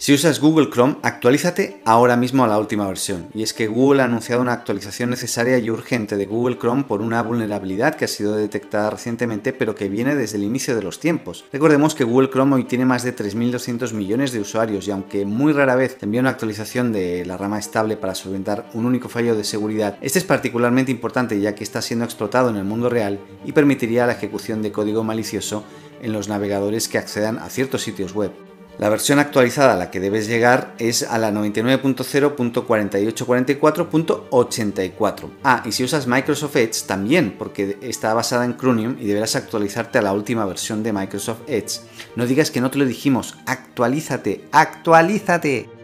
Si usas Google Chrome, actualízate ahora mismo a la última versión. Y es que Google ha anunciado una actualización necesaria y urgente de Google Chrome por una vulnerabilidad que ha sido detectada recientemente pero que viene desde el inicio de los tiempos. Recordemos que Google Chrome hoy tiene más de 3.200 millones de usuarios y aunque muy rara vez envía una actualización de la rama estable para solventar un único fallo de seguridad, este es particularmente importante ya que está siendo explotado en el mundo real y permitiría la ejecución de código malicioso en los navegadores que accedan a ciertos sitios web. La versión actualizada a la que debes llegar es a la 99.0.4844.84. Ah, y si usas Microsoft Edge también, porque está basada en Chromium y deberás actualizarte a la última versión de Microsoft Edge. No digas que no te lo dijimos, actualízate, actualízate.